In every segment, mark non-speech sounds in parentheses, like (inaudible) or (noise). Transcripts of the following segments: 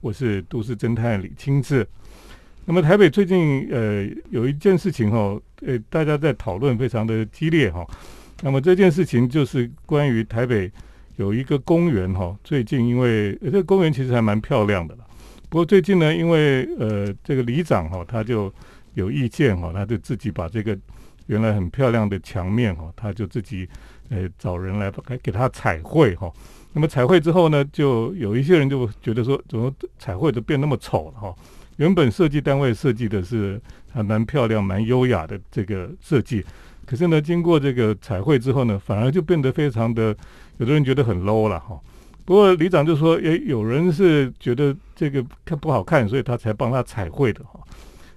我是都市侦探李清志。那么台北最近呃有一件事情哈，呃大家在讨论非常的激烈哈。那么这件事情就是关于台北有一个公园哈，最近因为呃这个公园其实还蛮漂亮的了，不过最近呢，因为呃这个里长哈他就有意见哈，他就自己把这个原来很漂亮的墙面哈，他就自己呃找人来给给他彩绘哈。那么彩绘之后呢，就有一些人就觉得说，怎么彩绘都变那么丑了哈？原本设计单位设计的是还蛮漂亮、蛮优雅的这个设计，可是呢，经过这个彩绘之后呢，反而就变得非常的，有的人觉得很 low 了哈。不过李长就说，也，有人是觉得这个看不好看，所以他才帮他彩绘的哈。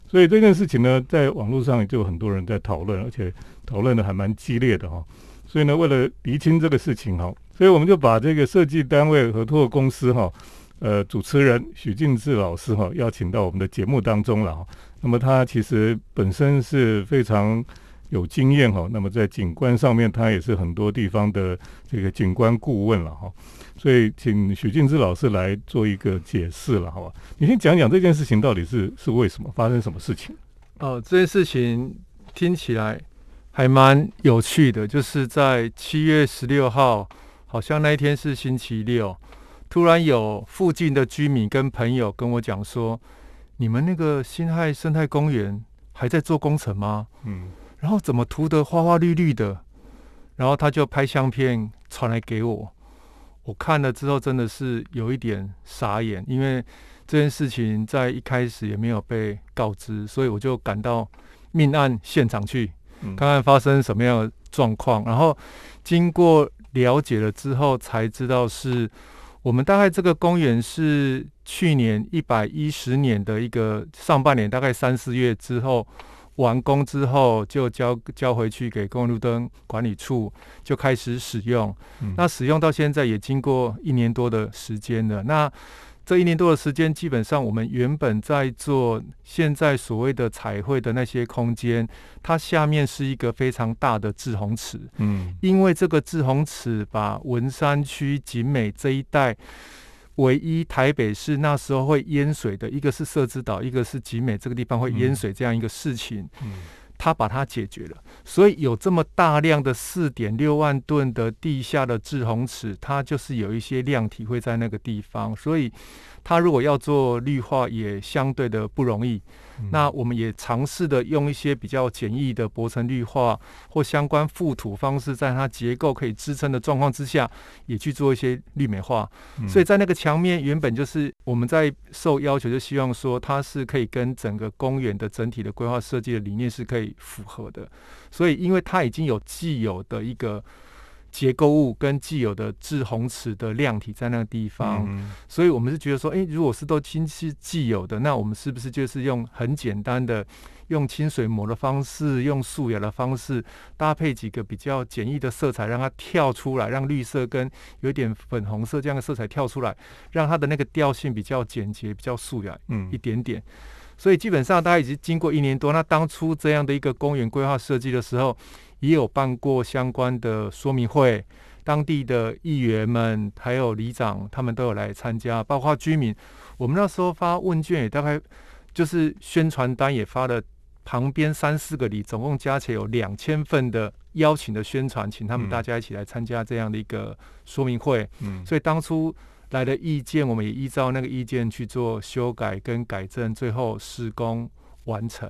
所以这件事情呢，在网络上就有很多人在讨论，而且讨论的还蛮激烈的哈。所以呢，为了厘清这个事情哈。所以我们就把这个设计单位合作公司哈，呃，主持人许敬志老师哈，邀请到我们的节目当中了哈。那么他其实本身是非常有经验哈，那么在景观上面他也是很多地方的这个景观顾问了哈。所以请许敬志老师来做一个解释了，好吧？你先讲讲这件事情到底是是为什么发生什么事情？哦，这件事情听起来还蛮有趣的，就是在七月十六号。好像那一天是星期六，突然有附近的居民跟朋友跟我讲说：“你们那个辛亥生态公园还在做工程吗？”嗯，然后怎么涂得花花绿绿的？然后他就拍相片传来给我，我看了之后真的是有一点傻眼，因为这件事情在一开始也没有被告知，所以我就赶到命案现场去看看发生什么样的状况，然后经过。了解了之后才知道，是我们大概这个公园是去年一百一十年的一个上半年，大概三四月之后完工之后，就交交回去给公路灯管理处，就开始使用。那使用到现在也经过一年多的时间了。那这一年多的时间，基本上我们原本在做现在所谓的彩绘的那些空间，它下面是一个非常大的滞洪池。嗯，因为这个滞洪池把文山区景美这一带唯一台北市那时候会淹水的一个是社子岛，一个是景美这个地方会淹水这样一个事情。嗯。他把它解决了，所以有这么大量的四点六万吨的地下的滞洪池，它就是有一些量体会在那个地方，所以它如果要做绿化，也相对的不容易。那我们也尝试的用一些比较简易的薄层绿化或相关覆土方式，在它结构可以支撑的状况之下，也去做一些绿美化。所以在那个墙面原本就是我们在受要求，就希望说它是可以跟整个公园的整体的规划设计的理念是可以符合的。所以因为它已经有既有的一个。结构物跟既有的制红池的量体在那个地方，所以我们是觉得说，哎，如果是都亲是既有的，那我们是不是就是用很简单的用清水膜的方式，用素雅的方式搭配几个比较简易的色彩，让它跳出来，让绿色跟有点粉红色这样的色彩跳出来，让它的那个调性比较简洁、比较素雅，嗯，一点点。所以基本上大家已经经过一年多，那当初这样的一个公园规划设计的时候。也有办过相关的说明会，当地的议员们还有里长，他们都有来参加，包括居民。我们那时候发问卷也大概就是宣传单也发了，旁边三四个里，总共加起来有两千份的邀请的宣传，请他们大家一起来参加这样的一个说明会。嗯，所以当初来的意见，我们也依照那个意见去做修改跟改正，最后施工完成。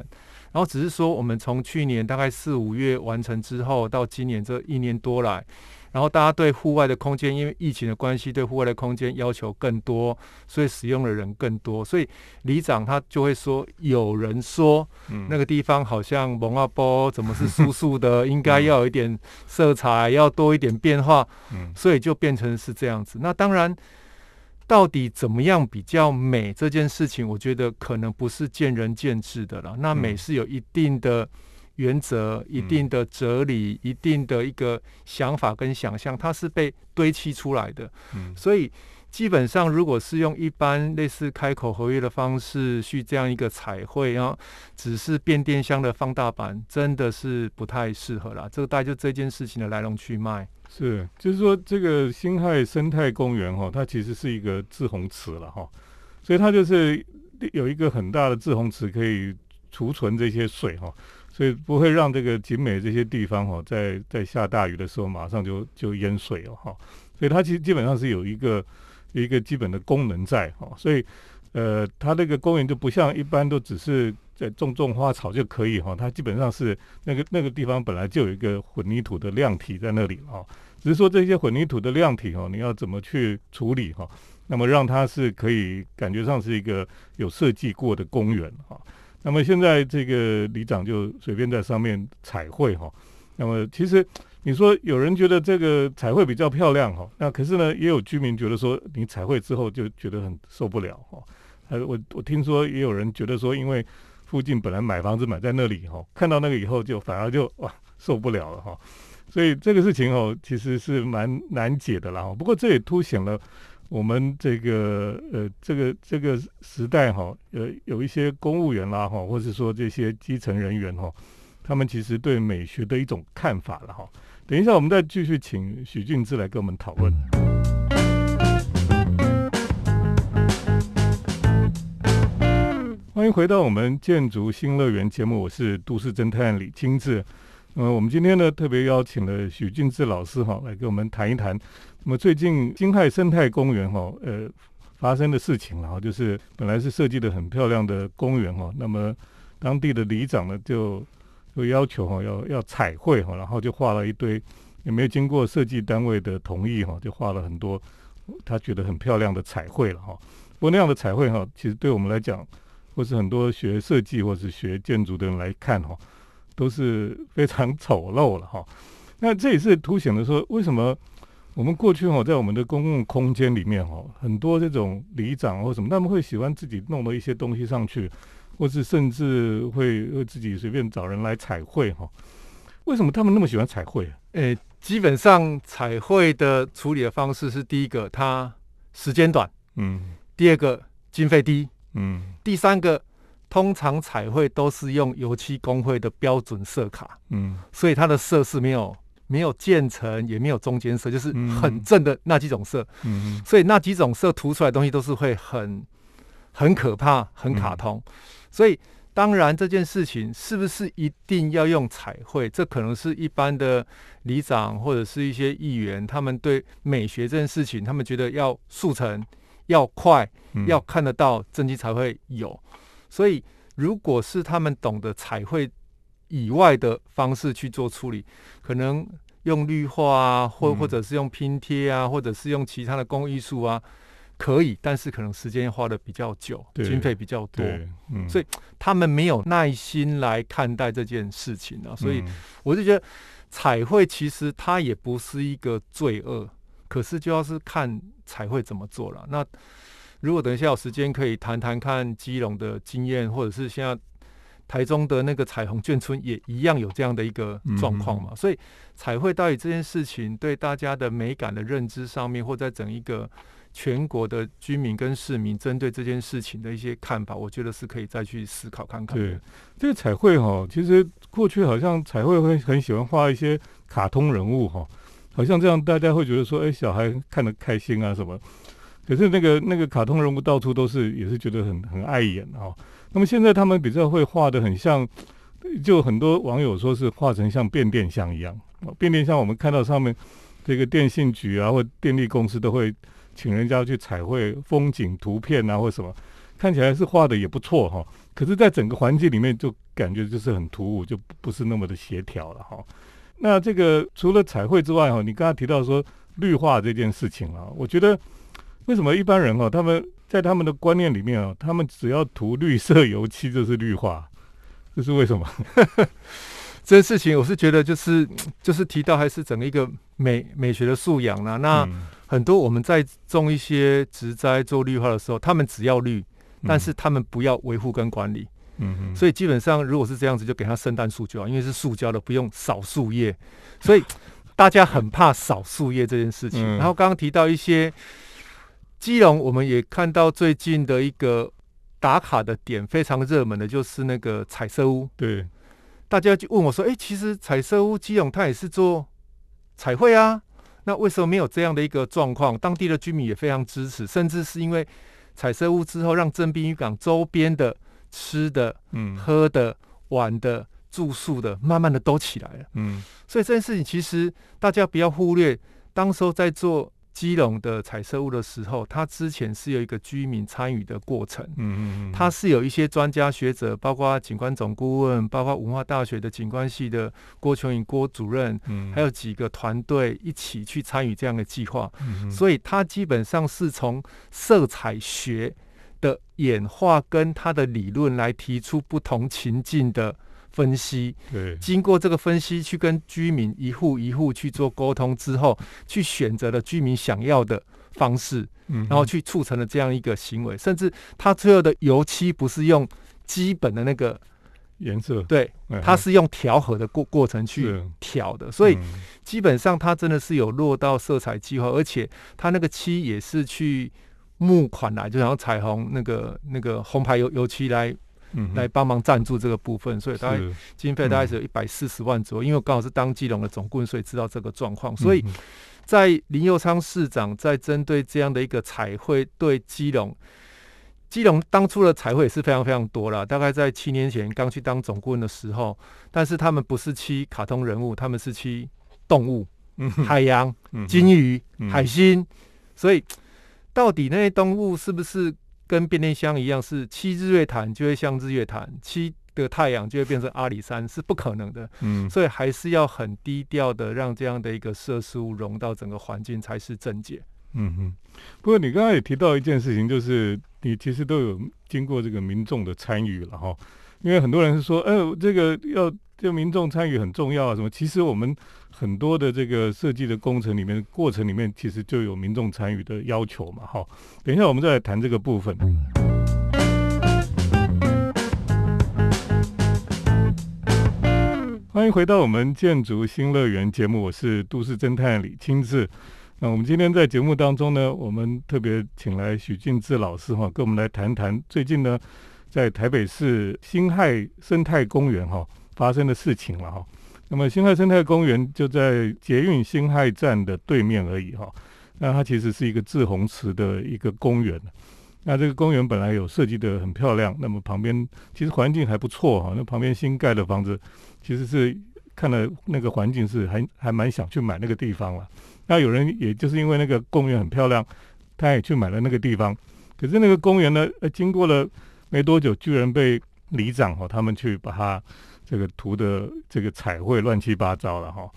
然后只是说，我们从去年大概四五月完成之后，到今年这一年多来，然后大家对户外的空间，因为疫情的关系，对户外的空间要求更多，所以使用的人更多。所以里长他就会说，有人说，那个地方好像蒙阿波怎么是素素的，应该要有一点色彩，要多一点变化，所以就变成是这样子。那当然。到底怎么样比较美这件事情，我觉得可能不是见仁见智的了。那美是有一定的原则、一定的哲理、一定的一个想法跟想象，它是被堆砌出来的。嗯，所以基本上，如果是用一般类似开口合约的方式去这样一个彩绘，然后只是变电箱的放大版，真的是不太适合了。这个大概就这件事情的来龙去脉。是，就是说这个辛亥生态公园哈，它其实是一个滞洪池了哈。所以它就是有一个很大的滞洪池可以储存这些水哈，所以不会让这个景美这些地方哈，在在下大雨的时候马上就就淹水了哈。所以它其实基本上是有一个一个基本的功能在哈，所以呃，它那个公园就不像一般都只是在种种花草就可以哈，它基本上是那个那个地方本来就有一个混凝土的量体在那里哈。只是说这些混凝土的量体哈，你要怎么去处理哈？那么让它是可以感觉上是一个有设计过的公园哈。那么现在这个里长就随便在上面彩绘哈。那么其实你说有人觉得这个彩绘比较漂亮哈，那可是呢也有居民觉得说你彩绘之后就觉得很受不了哈。呃，我我听说也有人觉得说，因为附近本来买房子买在那里哈，看到那个以后就反而就哇受不了了哈。所以这个事情哦，其实是蛮难解的啦。不过这也凸显了我们这个呃，这个这个时代哈，呃，有一些公务员啦哈，或者说这些基层人员哈，他们其实对美学的一种看法了哈。等一下，我们再继续请许俊志来跟我们讨论。欢迎回到我们建筑新乐园节目，我是都市侦探李清志。那么我们今天呢，特别邀请了许俊志老师哈，来跟我们谈一谈。那么最近金海生态公园哈，呃，发生的事情，了哈就是本来是设计的很漂亮的公园哈，那么当地的里长呢，就就要求哈，要要彩绘哈，然后就画了一堆，也没有经过设计单位的同意哈，就画了很多他觉得很漂亮的彩绘了哈。不过那样的彩绘哈，其实对我们来讲，或是很多学设计或是学建筑的人来看哈。都是非常丑陋了哈，(laughs) 那这也是凸显了说，为什么我们过去哈，在我们的公共空间里面哈，很多这种里长或什么，他们会喜欢自己弄了一些东西上去，或是甚至会会自己随便找人来彩绘哈。为什么他们那么喜欢彩绘？诶，基本上彩绘的处理的方式是第一个，它时间短，嗯；第二个经费低，嗯；第三个。通常彩绘都是用油漆工会的标准色卡，嗯，所以它的色是没有没有渐层，也没有中间色，就是很正的那几种色，嗯，所以那几种色涂出来东西都是会很很可怕、很卡通。所以当然这件事情是不是一定要用彩绘，这可能是一般的里长或者是一些议员，他们对美学这件事情，他们觉得要速成、要快、要看得到，真迹才会有。所以，如果是他们懂得彩绘以外的方式去做处理，可能用绿化啊，或或者是用拼贴啊，或者是用其他的工艺术啊，可以，但是可能时间花的比较久，经费比较多，嗯，所以他们没有耐心来看待这件事情啊。所以，我就觉得彩绘其实它也不是一个罪恶，可是就要是看彩绘怎么做了。那如果等一下有时间，可以谈谈看基隆的经验，或者是现在台中的那个彩虹眷村也一样有这样的一个状况嘛？所以彩绘到底这件事情对大家的美感的认知上面，或在整一个全国的居民跟市民针对这件事情的一些看法，我觉得是可以再去思考看看。对，这个彩绘哈，其实过去好像彩绘会很喜欢画一些卡通人物哈，好像这样大家会觉得说，哎，小孩看得开心啊什么。可是那个那个卡通人物到处都是，也是觉得很很碍眼啊。那么现在他们比较会画的很像，就很多网友说是画成像变电箱一样。变电箱我们看到上面这个电信局啊或电力公司都会请人家去彩绘风景图片啊或什么，看起来是画的也不错哈。可是，在整个环境里面就感觉就是很突兀，就不是那么的协调了哈。那这个除了彩绘之外哈，你刚才提到说绿化这件事情啊，我觉得。为什么一般人哦，他们在他们的观念里面哦，他们只要涂绿色油漆就是绿化，这是为什么？这件事情我是觉得就是 (tsk) 就是提到还是整个一个美美学的素养啦。那很多我们在种一些植栽做绿化的时候，他们只要绿，但是他们不要维护跟管理。嗯嗯。所以基本上如果是这样子，就给它圣诞树就好，因为是塑胶的，不用扫树叶。所以大家很怕扫树叶这件事情。然后刚刚提到一些。基隆，我们也看到最近的一个打卡的点非常热门的，就是那个彩色屋。对，大家就问我说：“哎，其实彩色屋基隆它也是做彩绘啊，那为什么没有这样的一个状况？”当地的居民也非常支持，甚至是因为彩色屋之后，让正滨渔港周边的吃的、嗯喝的、玩的、住宿的，慢慢的都起来了。嗯所以这件事情其实大家不要忽略，当时候在做基隆的彩色屋的时候，它之前是有一个居民参与的过程。嗯嗯，它是有一些专家学者，包括景观总顾问，包括文化大学的景观系的郭琼颖郭主任，嗯还有几个团队一起去参与这样的计划。嗯所以它基本上是从色彩学的演化跟它的理论来提出不同情境的分析。对，经过这个分析，去跟居民一户一户去做沟通之后，去选择了居民想要的方式，嗯然后去促成了这样一个行为。甚至他最后的油漆不是用基本的那个，颜色，对，嗯。它是用调和的过过程去调的，所以嗯。基本上它真的是有落到色彩计划，而且它那个漆也是去募款来，就想要彩虹那个那个红牌油油漆来嗯来帮忙赞助这个部分，所以大概经费大概是有一百四十万左右，因为我刚好是当基隆的总顾问，所以知道这个状况。所以嗯在林佑昌市长在针对这样的一个彩绘对基隆，基隆当初的彩绘也是非常非常多了，大概在七年前刚去当总顾问的时候，但是他们不是漆卡通人物，他们是漆动物、嗯海洋、嗯金鱼、嗯海星，所以到底那些动物是不是跟变电箱一样，是七日月潭就会像日月潭，七的太阳就会变成阿里山，是不可能的。嗯所以还是要很低调的让这样的一个设施物融到整个环境才是正解。嗯哼，不过你刚刚也提到一件事情，就是你其实都有经过这个民众的参与了哈，因为很多人是说，哎、这个要这民众参与很重要啊，什么？其实我们很多的这个设计的工程里面过程里面，其实就有民众参与的要求嘛，哈。等一下我们再来谈这个部分。欢迎回到我们建筑新乐园节目，我是都市侦探李清志。那我们今天在节目当中呢，我们特别请来许俊志老师哈，跟我们来谈谈最近呢，在台北市辛亥生态公园哈发生的事情了哈。那么辛亥生态公园就在捷运辛亥站的对面而已哈。那它其实是一个滞洪池的一个公园。那这个公园本来有设计的很漂亮，那么旁边其实环境还不错哈。那旁边新盖的房子，其实是看了那个环境是还还蛮想去买那个地方了。那有人也就是因为那个公园很漂亮，他也去买了那个地方。可是那个公园呢，呃，经过了没多久，居然被里长哈、他们去把它这个涂的这个彩绘乱七八糟了哈、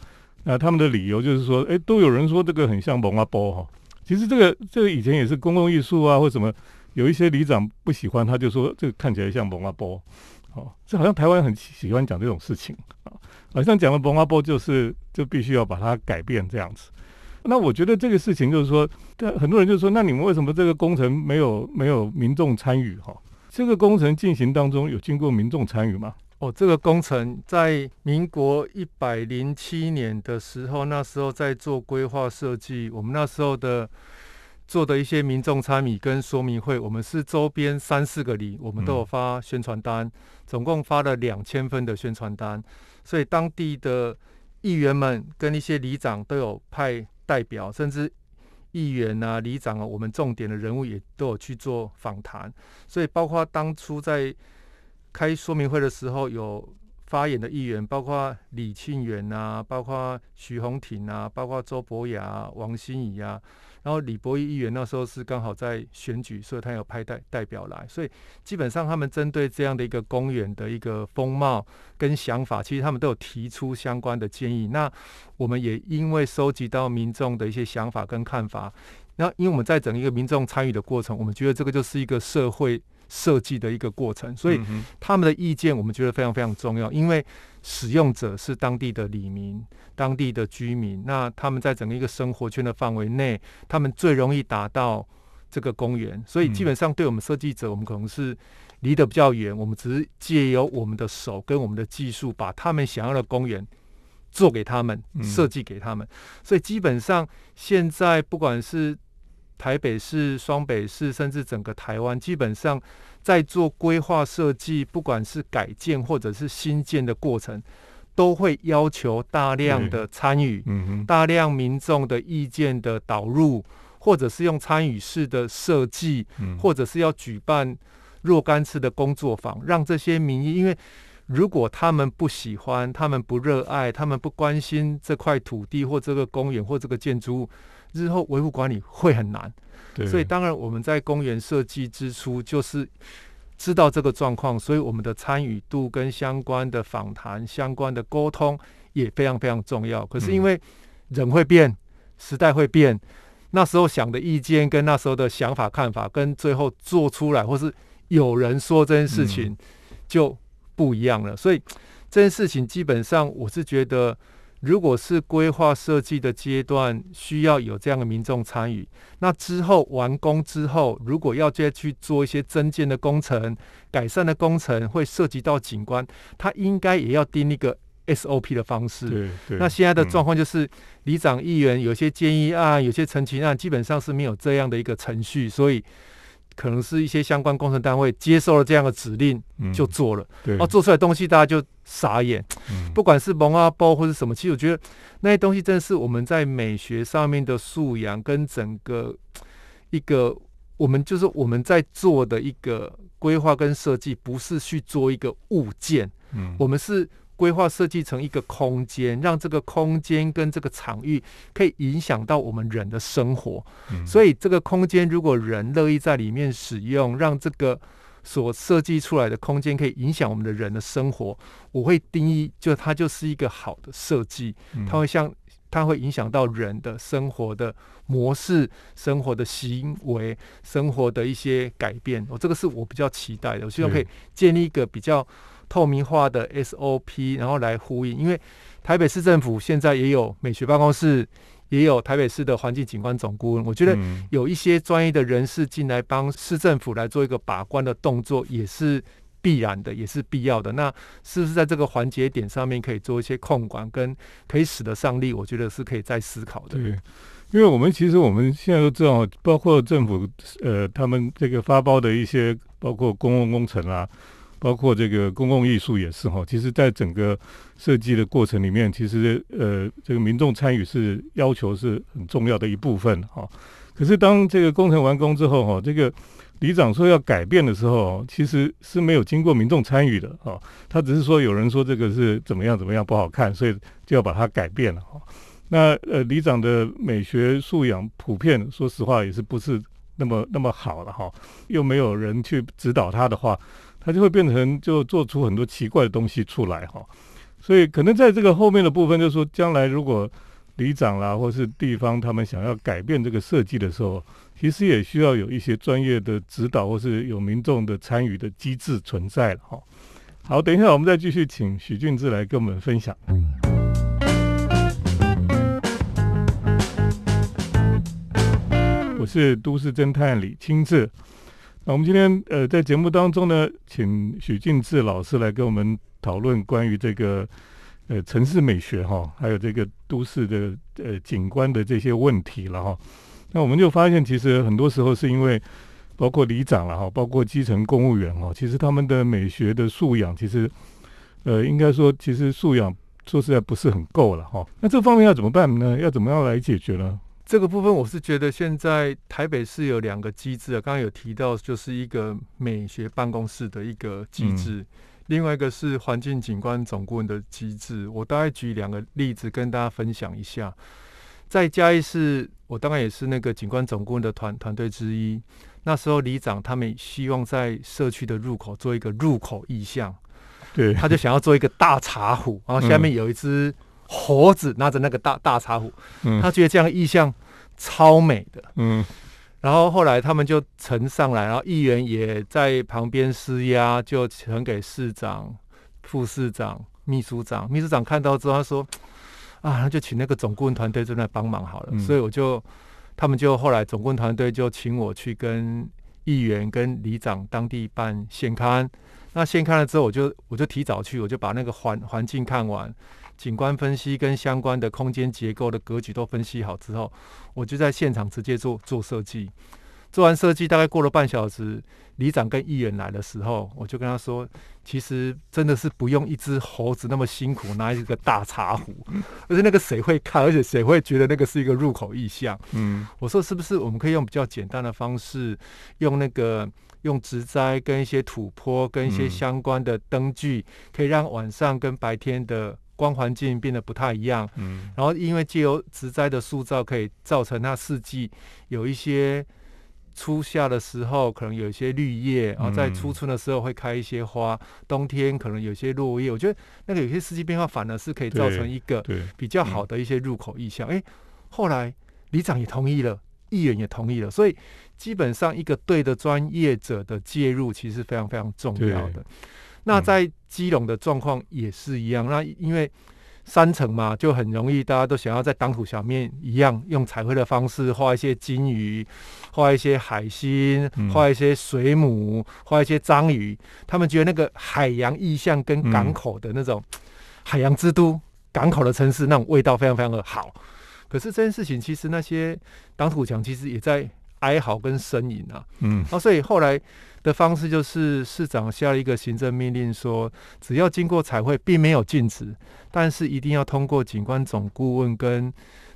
那他们的理由就是说，哎，都有人说这个很像蒙阿波哈。其实这个这个以前也是公共艺术啊，或什么，有一些里长不喜欢，他就说这个看起来像蒙阿波。哦，这好像台湾很喜欢讲这种事情啊，好像讲了蒙阿波就是就必须要把它改变这样子。那我觉得这个事情就是说，但很多人就说，那你们为什么这个工程没有没有民众参与哈？这个工程进行当中有经过民众参与吗？哦，这个工程在民国一百零七年的时候，那时候在做规划设计，我们那时候的做的一些民众参与跟说明会，我们是周边三四个里，我们都有发宣传单，总共发了两千份的宣传单，所以当地的议员们跟一些里长都有派代表，甚至议员啊、里长啊，我们重点的人物也都有去做访谈，所以包括当初在开说明会的时候有发言的议员，包括李庆元啊，包括徐宏庭啊，包括周伯雅、王心怡啊，然后李博义议员那时候是刚好在选举，所以他有派代代表来，所以基本上他们针对这样的一个公园的一个风貌跟想法，其实他们都有提出相关的建议。那我们也因为收集到民众的一些想法跟看法，那因为我们在整一个民众参与的过程，我们觉得这个就是一个社会设计的一个过程，所以他们的意见我们觉得非常非常重要，因为使用者是当地的里民、当地的居民，那他们在整个一个生活圈的范围内，他们最容易达到这个公园，所以基本上对我们设计者，我们可能是离得比较远，我们只是借由我们的手跟我们的技术，把他们想要的公园做给他们，嗯。设计给他们，所以基本上现在不管是台北市、双北市，甚至整个台湾，基本上在做规划设计，不管是改建或者是新建的过程，都会要求大量的参与、大量民众的意见的导入，或者是用参与式的设计，嗯。或者是要举办若干次的工作坊，让这些民意，因为如果他们不喜欢，他们不热爱，他们不关心这块土地或这个公园或这个建筑物，日后维护管理会很难。对，所以当然我们在公园设计之初就是。知道这个状况，所以我们的参与度跟相关的访谈、相关的沟通也非常非常重要。可是因为人会变，时代会变，那时候想的意见跟那时候的想法看法，跟最后做出来或是有人说这件事情就不一样了。所以这件事情基本上我是觉得。如果是规划设计的阶段，需要有这样的民众参与，那之后完工之后，如果要再去做一些增建的工程、改善的工程，会涉及到景观，它应该也要定一个 SOP 的方式。对对。那现在的嗯状况就是，里长、议员有些建议案、有些陈情案，基本上是没有这样的一个程序，所以可能是一些相关工程单位接受了这样的指令嗯。就做了，对。哦，做出来的东西大家就傻眼。嗯。不管是蒙阿包或是什么，其实我觉得那些东西真的是我们在美学上面的素养跟整个一个我们就是我们在做的一个规划跟设计，不是去做一个物件，嗯。我们是规划设计成一个空间，让这个空间跟这个场域可以影响到我们人的生活。嗯。所以这个空间如果人乐意在里面使用，让这个所设计出来的空间可以影响我们的人的生活，我会定义就它就是一个好的设计，嗯。它会像它会影响到人的生活的模式、生活的行为、生活的一些改变。我、这个是我比较期待的，我希望可以建立一个比较透明化的 SOP，然后来呼应，因为台北市政府现在也有美学办公室，也有台北市的环境景观总顾问，我觉得嗯有一些专业的人士进来帮市政府来做一个把关的动作，也是必然的，也是必要的。那是不是在这个环节点上面可以做一些控管，跟可以使得上力？我觉得是可以再思考的。对，因为我们其实我们现在都知道，包括政府呃他们这个发包的一些，包括公共工程啊，包括这个公共艺术也是哈。其实，在整个设计的过程里面，其实呃这个民众参与是要求是很重要的一部分哈。可是当这个工程完工之后哈，这个里长说要改变的时候，其实是没有经过民众参与的哈。他只是说有人说这个是怎么样怎么样不好看，所以就要把它改变了哈。那呃，里长的美学素养普遍，说实话也是不是那么那么好了哈，又没有人去指导他的话，他就会变成就做出很多奇怪的东西出来哈。所以可能在这个后面的部分，就是说将来如果里长啦或是地方他们想要改变这个设计的时候，其实也需要有一些专业的指导，或是有民众的参与的机制存在了哈。好，等一下我们再继续请许俊志来跟我们分享。我是都市侦探李清志。那我们今天呃在节目当中呢，请许静志老师来跟我们讨论关于这个呃城市美学哈，还有这个都市的呃景观的这些问题了哈。那我们就发现，其实很多时候是因为包括里长了哈，包括基层公务员哈，其实他们的美学的素养，其实呃应该说其实素养说实在不是很够了哈。那这方面要怎么办呢？要怎么样来解决呢？这个部分我是觉得现在台北市有两个机制啊，刚刚有提到就是一个美学办公室的一个机制，另外一个是环境景观总顾问的机制。我大概举两个例子跟大家分享一下。在嘉义市，我当然也是那个景观总顾问的团团队之一。那时候里长他们希望在社区的入口做一个入口意向，对，他就想要做一个大茶壶，然后下面有一只猴子拿着那个大大茶壶，嗯他觉得这样意象超美的。嗯然后后来他们就呈上来，然后议员也在旁边施压，就呈给市长、副市长、秘书长。秘书长看到之后，他说：“啊，那就请那个总顾问团队在那帮忙好了。嗯所以我就，他们就后来总顾问团队就请我去跟议员、跟里长当地办现刊。那现刊了之后，我就我就提早去，我就把那个环环境看完，景观分析跟相关的空间结构的格局都分析好之后，我就在现场直接做做设计。做完设计大概过了半小时，里长跟议员来的时候，我就跟他说，其实真的是不用一只猴子那么辛苦拿一个大茶壶，(laughs) 而且那个谁会看，而且谁会觉得那个是一个入口意象？嗯我说是不是我们可以用比较简单的方式，用那个用植栽跟一些土坡跟一些嗯相关的灯具，可以让晚上跟白天的光环境变得不太一样。嗯然后因为借由植栽的塑造，可以造成它四季有一些初夏的时候可能有一些绿叶，然后在嗯初春的时候会开一些花，冬天可能有些落叶。我觉得那个有些四季变化反而是可以造成一个，比较好的一些入口意向。哎、后来里长也同意了，议员也同意了，所以基本上一个对的专业者的介入，其实非常非常重要的。那在基隆的状况也是一样，那因为山城嘛，就很容易大家都想要在当土小面一样，用彩绘的方式画一些金鱼，画一些海星嗯，画一些水母，画一些章鱼。他们觉得那个海洋意象跟港口的那种海洋之都、港口的城市那种味道非常非常的好。可是这件事情，其实那些当土墙其实也在哀嚎跟呻吟啊。嗯啊，所以后来的方式就是市长下了一个行政命令说，只要经过彩绘，并没有禁止，但是一定要通过景观总顾问跟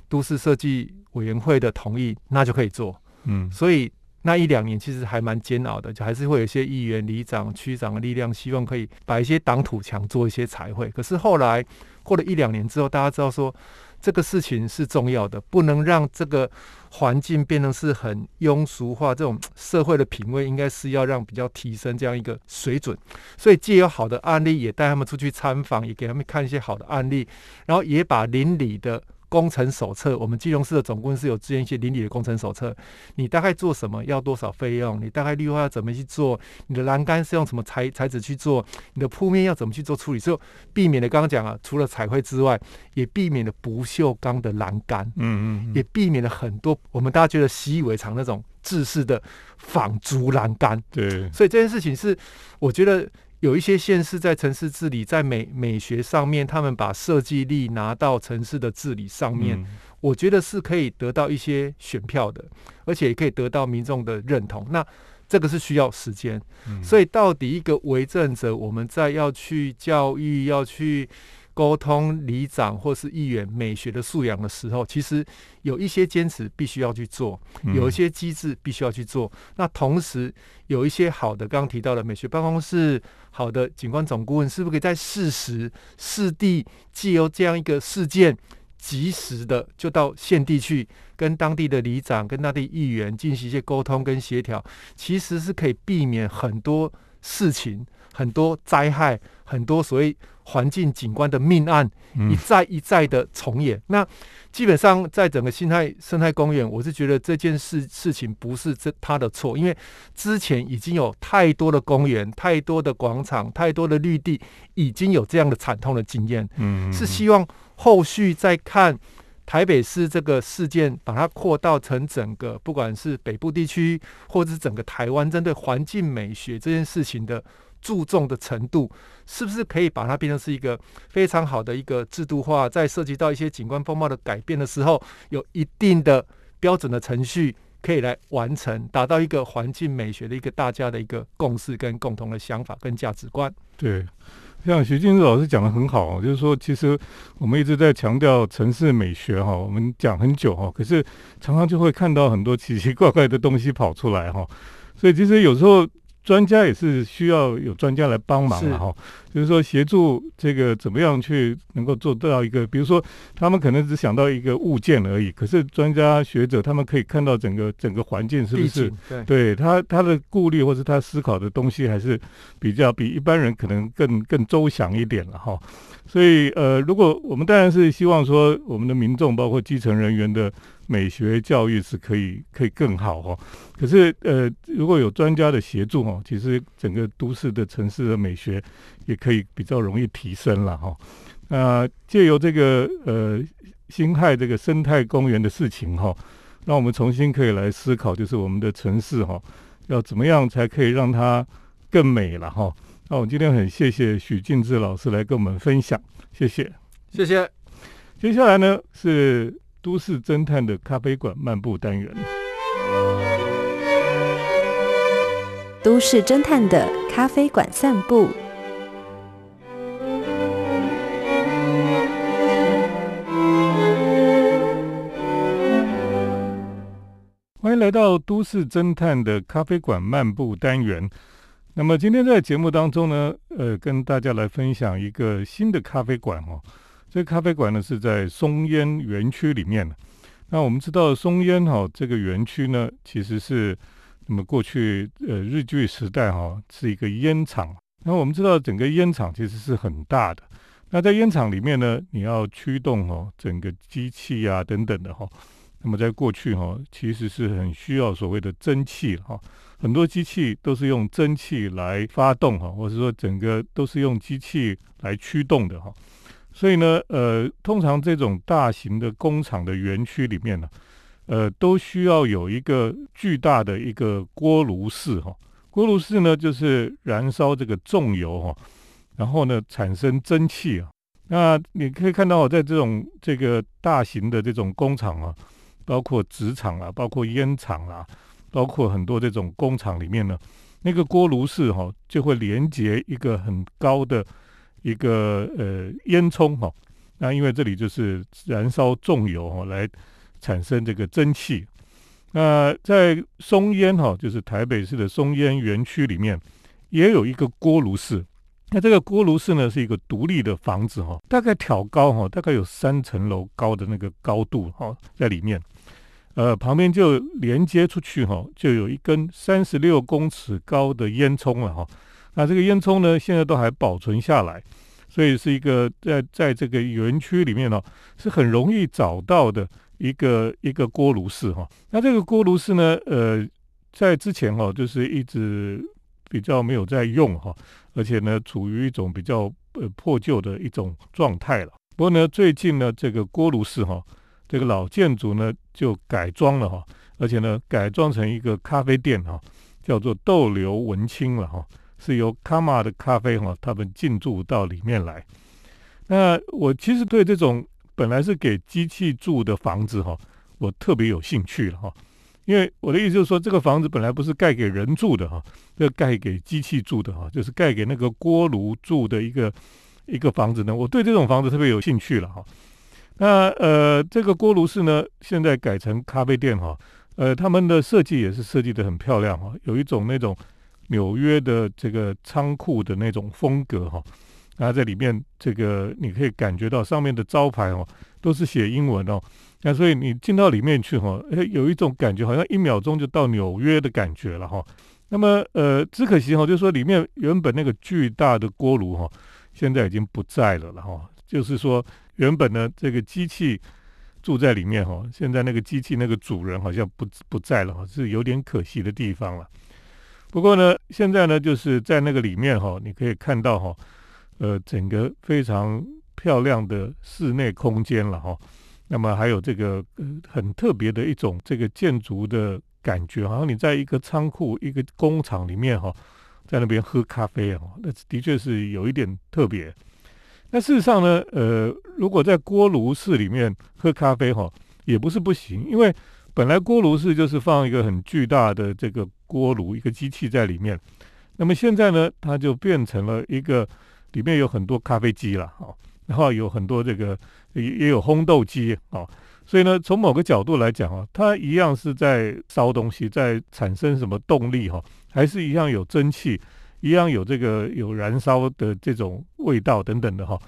都市设计委员会的同意，那就可以做。嗯所以那一两年其实还蛮煎熬的，就还是会有一些议员、里长、区长的力量，希望可以把一些挡土墙做一些彩绘。可是后来过了一两年之后，大家知道说这个事情是重要的，不能让这个环境变成是很庸俗化，这种社会的品味应该是要让比较提升这样一个水准。所以既有好的案例，也带他们出去参访，也给他们看一些好的案例，然后也把邻里的。工程手册，我们基隆市的总顾问是有支援一些邻里的工程手册，你大概做什么要多少费用？你大概绿化要怎么去做？你的栏杆是用什么材材质去做？你的铺面要怎么去做处理？所以避免了刚刚讲啊，除了彩绘之外，也避免了不锈钢的栏杆，嗯嗯，也避免了很多我们大家觉得习以为常那种制式的仿竹栏杆。对，所以这件事情是，我觉得有一些县市在城市治理、在美美学上面，他们把设计力拿到城市的治理上面，嗯我觉得是可以得到一些选票的，而且也可以得到民众的认同。那这个是需要时间，嗯所以到底一个为政者，我们在要去教育、要去沟通里长或是议员美学的素养的时候，其实有一些坚持必须要去做，嗯有一些机制必须要去做。那同时有一些好的，刚刚提到的美学办公室、好的景观总顾问，是不是可以在适时、适地，借由这样一个事件，及时的就到现地去，跟当地的里长、跟当地议员进行一些沟通跟协调，其实是可以避免很多事情、很多灾害、很多所谓环境景观的命案嗯一再一再的重演。那基本上在整个 sinh 态生态公园，我是觉得这件事事情不是这他的错，因为之前已经有太多的公园、太多的广场、太多的绿地，已经有这样的惨痛的经验。嗯是希望后续再看台北市这个事件，把它扩大成整个，不管是北部地区，或者是整个台湾，针对环境美学这件事情的注重的程度，是不是可以把它变成是一个非常好的一个制度化，在涉及到一些景观风貌的改变的时候，有一定的标准的程序。可以来完成，达到一个环境美学的一个大家的一个共识跟共同的想法跟价值观。对，像徐静茹老师讲的很好，就是说，其实我们一直在强调城市美学哈，我们讲很久哈，可是常常就会看到很多奇奇怪怪的东西跑出来哈，所以其实有时候专家也是需要有专家来帮忙是。了哈，就是说协助这个怎么样去能够做到一个，比如说他们可能只想到一个物件而已，可是专家学者他们可以看到整个整个环境是不是对。对他他的顾虑或是他思考的东西，还是比较比一般人可能更更周详一点了哈。所以呃，如果我们当然是希望说，我们的民众包括基层人员的美学教育是可以可以更好哈。可是呃，如果有专家的协助哈，其实整个都市的城市的美学也可以比较容易提升了哈。那借由这个呃辛亥这个生态公园的事情哈，让我们重新可以来思考，就是我们的城市哈，要怎么样才可以让它更美了哈。那我今天很谢谢许敬志老师来跟我们分享，谢谢。谢谢。接下来呢是都市侦探的咖啡馆漫步单元。都市侦探的咖啡馆散步。欢迎来到都市侦探的咖啡馆漫步单元。那么今天在节目当中呢，呃，跟大家来分享一个新的咖啡馆哦。这个咖啡馆呢是在松烟园区里面。那我们知道松烟哈这个园区呢，其实是那么过去呃日据时代哈是一个烟厂。那我们知道整个烟厂其实是很大的。那在烟厂里面呢，你要驱动哦整个机器啊等等的哈。那么在过去哈，其实是很需要所谓的蒸汽哈，很多机器都是用蒸汽来发动哈，或者说整个都是用机器来驱动的哈。所以呢，呃，通常这种大型的工厂的园区里面呢，呃，都需要有一个巨大的一个锅炉室哈。锅炉室呢，就是燃烧这个重油哈，然后呢产生蒸汽啊。那你可以看到，在这种这个大型的这种工厂啊。包括纸厂啊，包括烟厂啊，包括很多这种工厂里面呢，那个锅炉室哈，就会连接一个很高的一个呃烟囱哈。那因为这里就是燃烧重油哈，来产生这个蒸汽。那在松烟哈，就是台北市的松烟园区里面，也有一个锅炉室。那这个锅炉室呢，是一个独立的房子哈，大概挑高哈，大概有三层楼高的那个高度哈，在里面。呃，旁边就连接出去哈，就有一根三十六公尺高的烟囱了哈。那这个烟囱呢，现在都还保存下来，所以是一个在在这个园区里面呢，是很容易找到的一个一个锅炉室哈。那这个锅炉室呢，呃，在之前哈，就是一直比较没有在用哈，而且呢，处于一种比较呃破旧的一种状态了。不过呢，最近呢，这个锅炉室哈。这个老建筑呢，就改装了哈，而且呢，改装成一个咖啡店哈，叫做逗留文青了哈，是由卡玛的咖啡哈，他们进驻到里面来。那我其实对这种本来是给机器住的房子哈，我特别有兴趣了哈，因为我的意思就是说，这个房子本来不是盖给人住的哈，这盖给机器住的哈，就是盖给那个锅炉住的一个一个房子呢，我对这种房子特别有兴趣了哈。那呃，这个锅炉室呢，现在改成咖啡店哈。呃，他们的设计也是设计的很漂亮哈，有一种那种纽约的这个仓库的那种风格哈。然后在里面，这个你可以感觉到上面的招牌哦，都是写英文哦。那所以你进到里面去哈，哎，有一种感觉，好像一秒钟就到纽约的感觉了哈。那么呃，只可惜哈，就是说里面原本那个巨大的锅炉哈，现在已经不在了了哈。就是说。原本呢，这个机器住在里面哈，现在那个机器那个主人好像不不在了哈，是有点可惜的地方了。不过呢，现在呢，就是在那个里面哈，你可以看到哈，呃，整个非常漂亮的室内空间了哈。那么还有这个很特别的一种这个建筑的感觉，好像你在一个仓库、一个工厂里面哈，在那边喝咖啡哦，那的确是有一点特别。那事实上呢，呃，如果在锅炉室里面喝咖啡哈，也不是不行，因为本来锅炉室就是放一个很巨大的这个锅炉，一个机器在里面。那么现在呢，它就变成了一个里面有很多咖啡机了，哈，然后有很多这个也也有烘豆机啊，所以呢，从某个角度来讲啊，它一样是在烧东西，在产生什么动力哈，还是一样有蒸汽。一样有这个有燃烧的这种味道等等的哈，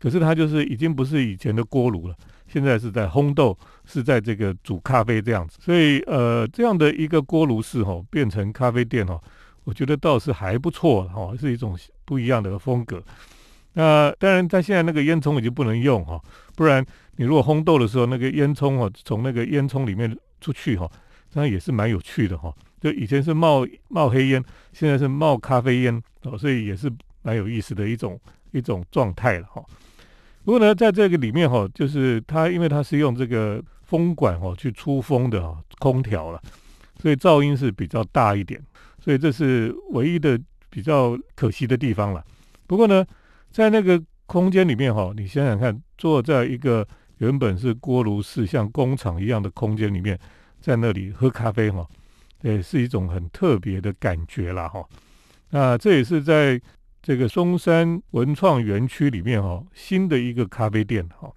可是它就是已经不是以前的锅炉了，现在是在烘豆，是在这个煮咖啡这样子，所以呃这样的一个锅炉室哈变成咖啡店吼，我觉得倒是还不错哈，是一种不一样的风格。那当然在现在那个烟囱已经不能用哈，不然你如果烘豆的时候那个烟囱哈从那个烟囱里面出去哈，那也是蛮有趣的哈。就以前是冒冒黑烟，现在是冒咖啡烟哦，所以也是蛮有意思的一种一种状态了哈。不过呢，在这个里面哈，就是它因为它是用这个风管哦去出风的哦空调了，所以噪音是比较大一点，所以这是唯一的比较可惜的地方了。不过呢，在那个空间里面哈，你想想看，坐在一个原本是锅炉室像工厂一样的空间里面，在那里喝咖啡哈。也是一种很特别的感觉了哈。那这也是在这个松山文创园区里面哈，新的一个咖啡店哈，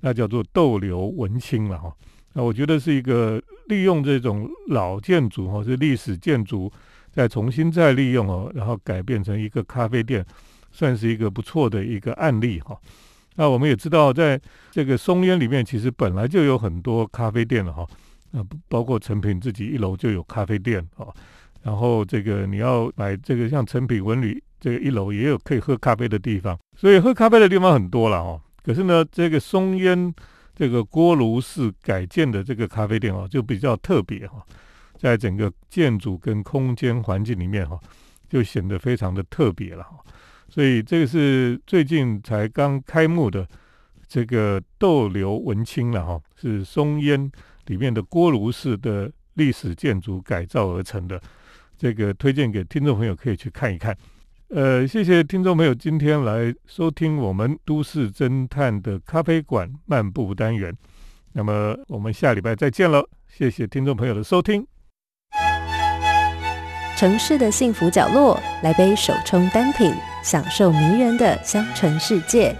那叫做逗留文青了哈。那我觉得是一个利用这种老建筑哈，是历史建筑，再重新再利用哦，然后改变成一个咖啡店，算是一个不错的一个案例哈。那我们也知道，在这个松烟里面，其实本来就有很多咖啡店了哈。那包括成品自己一楼就有咖啡店啊，然后这个你要买这个像成品文旅这个一楼也有可以喝咖啡的地方，所以喝咖啡的地方很多了哦。可是呢，这个松烟这个锅炉式改建的这个咖啡店哦，就比较特别哈，在整个建筑跟空间环境里面哈，就显得非常的特别了哈。所以这个是最近才刚开幕的这个逗留文青了哈，是松烟。里面的锅炉式的历史建筑改造而成的，这个推荐给听众朋友可以去看一看。呃，谢谢听众朋友今天来收听我们都市侦探的咖啡馆漫步单元。那么我们下礼拜再见了，谢谢听众朋友的收听。城市的幸福角落，来杯手冲单品，享受迷人的香醇世界。